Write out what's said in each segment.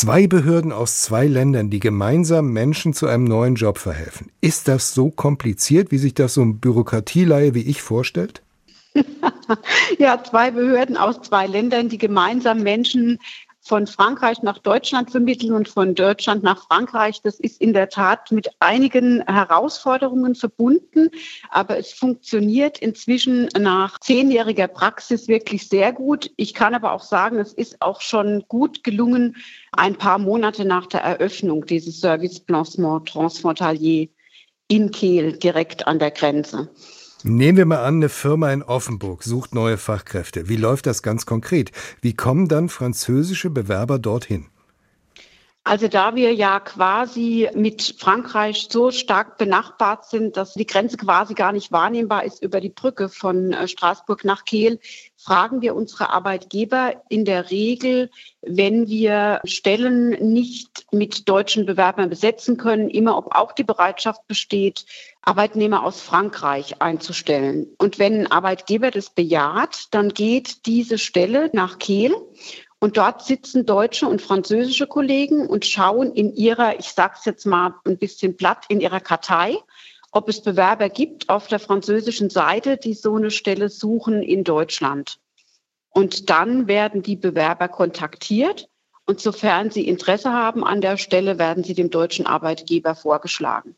Zwei Behörden aus zwei Ländern, die gemeinsam Menschen zu einem neuen Job verhelfen. Ist das so kompliziert, wie sich das so ein Bürokratieleihe wie ich vorstellt? ja, zwei Behörden aus zwei Ländern, die gemeinsam Menschen von Frankreich nach Deutschland vermitteln und von Deutschland nach Frankreich. Das ist in der Tat mit einigen Herausforderungen verbunden, aber es funktioniert inzwischen nach zehnjähriger Praxis wirklich sehr gut. Ich kann aber auch sagen, es ist auch schon gut gelungen, ein paar Monate nach der Eröffnung dieses Service Placement Transfrontalier in Kehl direkt an der Grenze. Nehmen wir mal an, eine Firma in Offenburg sucht neue Fachkräfte. Wie läuft das ganz konkret? Wie kommen dann französische Bewerber dorthin? Also da wir ja quasi mit Frankreich so stark benachbart sind, dass die Grenze quasi gar nicht wahrnehmbar ist über die Brücke von äh, Straßburg nach Kehl, fragen wir unsere Arbeitgeber in der Regel, wenn wir Stellen nicht mit deutschen Bewerbern besetzen können, immer ob auch die Bereitschaft besteht, Arbeitnehmer aus Frankreich einzustellen. Und wenn ein Arbeitgeber das bejaht, dann geht diese Stelle nach Kehl und dort sitzen deutsche und französische Kollegen und schauen in ihrer, ich sage es jetzt mal ein bisschen platt, in ihrer Kartei, ob es Bewerber gibt auf der französischen Seite, die so eine Stelle suchen in Deutschland. Und dann werden die Bewerber kontaktiert und sofern sie Interesse haben an der Stelle, werden sie dem deutschen Arbeitgeber vorgeschlagen.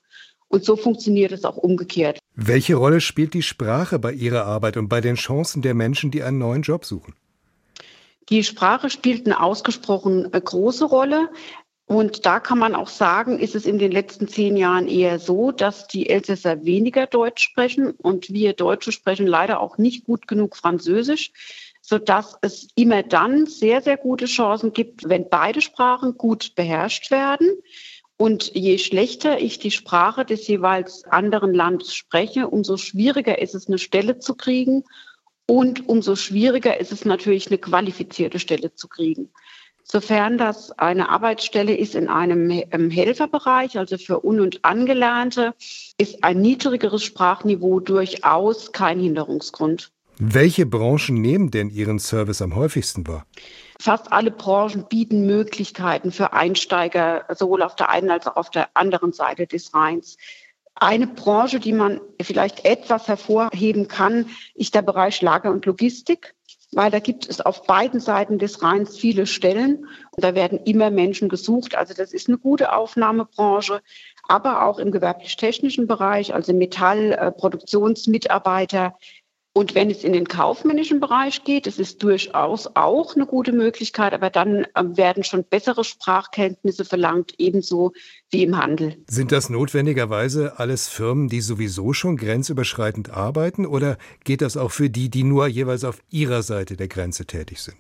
Und so funktioniert es auch umgekehrt. Welche Rolle spielt die Sprache bei Ihrer Arbeit und bei den Chancen der Menschen, die einen neuen Job suchen? Die Sprache spielt eine ausgesprochen äh, große Rolle. Und da kann man auch sagen, ist es in den letzten zehn Jahren eher so, dass die Elsässer weniger Deutsch sprechen und wir Deutsche sprechen leider auch nicht gut genug Französisch, sodass es immer dann sehr, sehr gute Chancen gibt, wenn beide Sprachen gut beherrscht werden. Und je schlechter ich die Sprache des jeweils anderen Landes spreche, umso schwieriger ist es, eine Stelle zu kriegen und umso schwieriger ist es natürlich, eine qualifizierte Stelle zu kriegen. Sofern das eine Arbeitsstelle ist in einem Helferbereich, also für Un- und Angelernte, ist ein niedrigeres Sprachniveau durchaus kein Hinderungsgrund. Welche Branchen nehmen denn Ihren Service am häufigsten wahr? Fast alle Branchen bieten Möglichkeiten für Einsteiger, sowohl auf der einen als auch auf der anderen Seite des Rheins. Eine Branche, die man vielleicht etwas hervorheben kann, ist der Bereich Lager und Logistik, weil da gibt es auf beiden Seiten des Rheins viele Stellen und da werden immer Menschen gesucht. Also das ist eine gute Aufnahmebranche, aber auch im gewerblich-technischen Bereich, also Metall, äh, und wenn es in den kaufmännischen Bereich geht, das ist durchaus auch eine gute Möglichkeit, aber dann ähm, werden schon bessere Sprachkenntnisse verlangt, ebenso wie im Handel. Sind das notwendigerweise alles Firmen, die sowieso schon grenzüberschreitend arbeiten oder geht das auch für die, die nur jeweils auf ihrer Seite der Grenze tätig sind?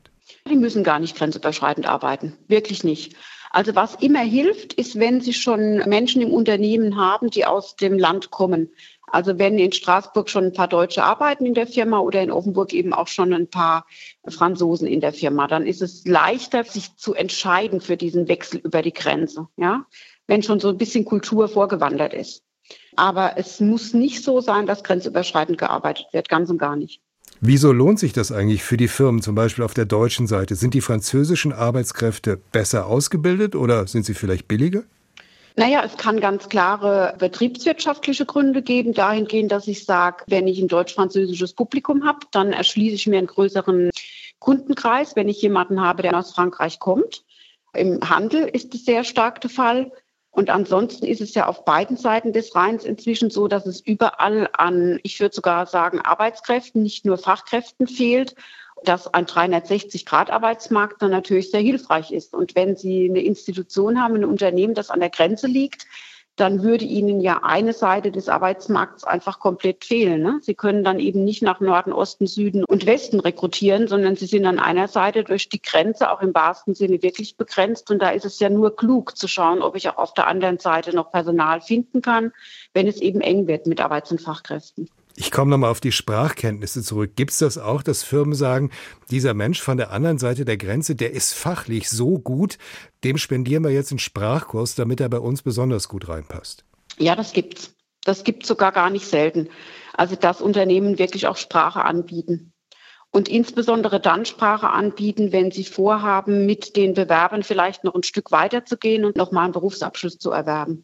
Die müssen gar nicht grenzüberschreitend arbeiten, wirklich nicht. Also was immer hilft, ist, wenn Sie schon Menschen im Unternehmen haben, die aus dem Land kommen. Also wenn in Straßburg schon ein paar Deutsche arbeiten in der Firma oder in Offenburg eben auch schon ein paar Franzosen in der Firma, dann ist es leichter, sich zu entscheiden für diesen Wechsel über die Grenze, ja, wenn schon so ein bisschen Kultur vorgewandert ist. Aber es muss nicht so sein, dass grenzüberschreitend gearbeitet wird, ganz und gar nicht. Wieso lohnt sich das eigentlich für die Firmen, zum Beispiel auf der deutschen Seite? Sind die französischen Arbeitskräfte besser ausgebildet oder sind sie vielleicht billiger? Naja, es kann ganz klare betriebswirtschaftliche Gründe geben, dahingehend, dass ich sage, wenn ich ein deutsch-französisches Publikum habe, dann erschließe ich mir einen größeren Kundenkreis, wenn ich jemanden habe, der aus Frankreich kommt. Im Handel ist es sehr stark der Fall. Und ansonsten ist es ja auf beiden Seiten des Rheins inzwischen so, dass es überall an, ich würde sogar sagen, Arbeitskräften, nicht nur Fachkräften fehlt dass ein 360-Grad-Arbeitsmarkt dann natürlich sehr hilfreich ist. Und wenn Sie eine Institution haben, ein Unternehmen, das an der Grenze liegt, dann würde Ihnen ja eine Seite des Arbeitsmarkts einfach komplett fehlen. Ne? Sie können dann eben nicht nach Norden, Osten, Süden und Westen rekrutieren, sondern Sie sind an einer Seite durch die Grenze auch im wahrsten Sinne wirklich begrenzt. Und da ist es ja nur klug zu schauen, ob ich auch auf der anderen Seite noch Personal finden kann, wenn es eben eng wird mit Arbeits- und Fachkräften. Ich komme nochmal auf die Sprachkenntnisse zurück. Gibt es das auch, dass Firmen sagen, dieser Mensch von der anderen Seite der Grenze, der ist fachlich so gut, dem spendieren wir jetzt einen Sprachkurs, damit er bei uns besonders gut reinpasst? Ja, das gibt's. Das gibt sogar gar nicht selten. Also dass Unternehmen wirklich auch Sprache anbieten. und insbesondere dann Sprache anbieten, wenn sie vorhaben, mit den Bewerbern vielleicht noch ein Stück weiterzugehen und nochmal einen Berufsabschluss zu erwerben.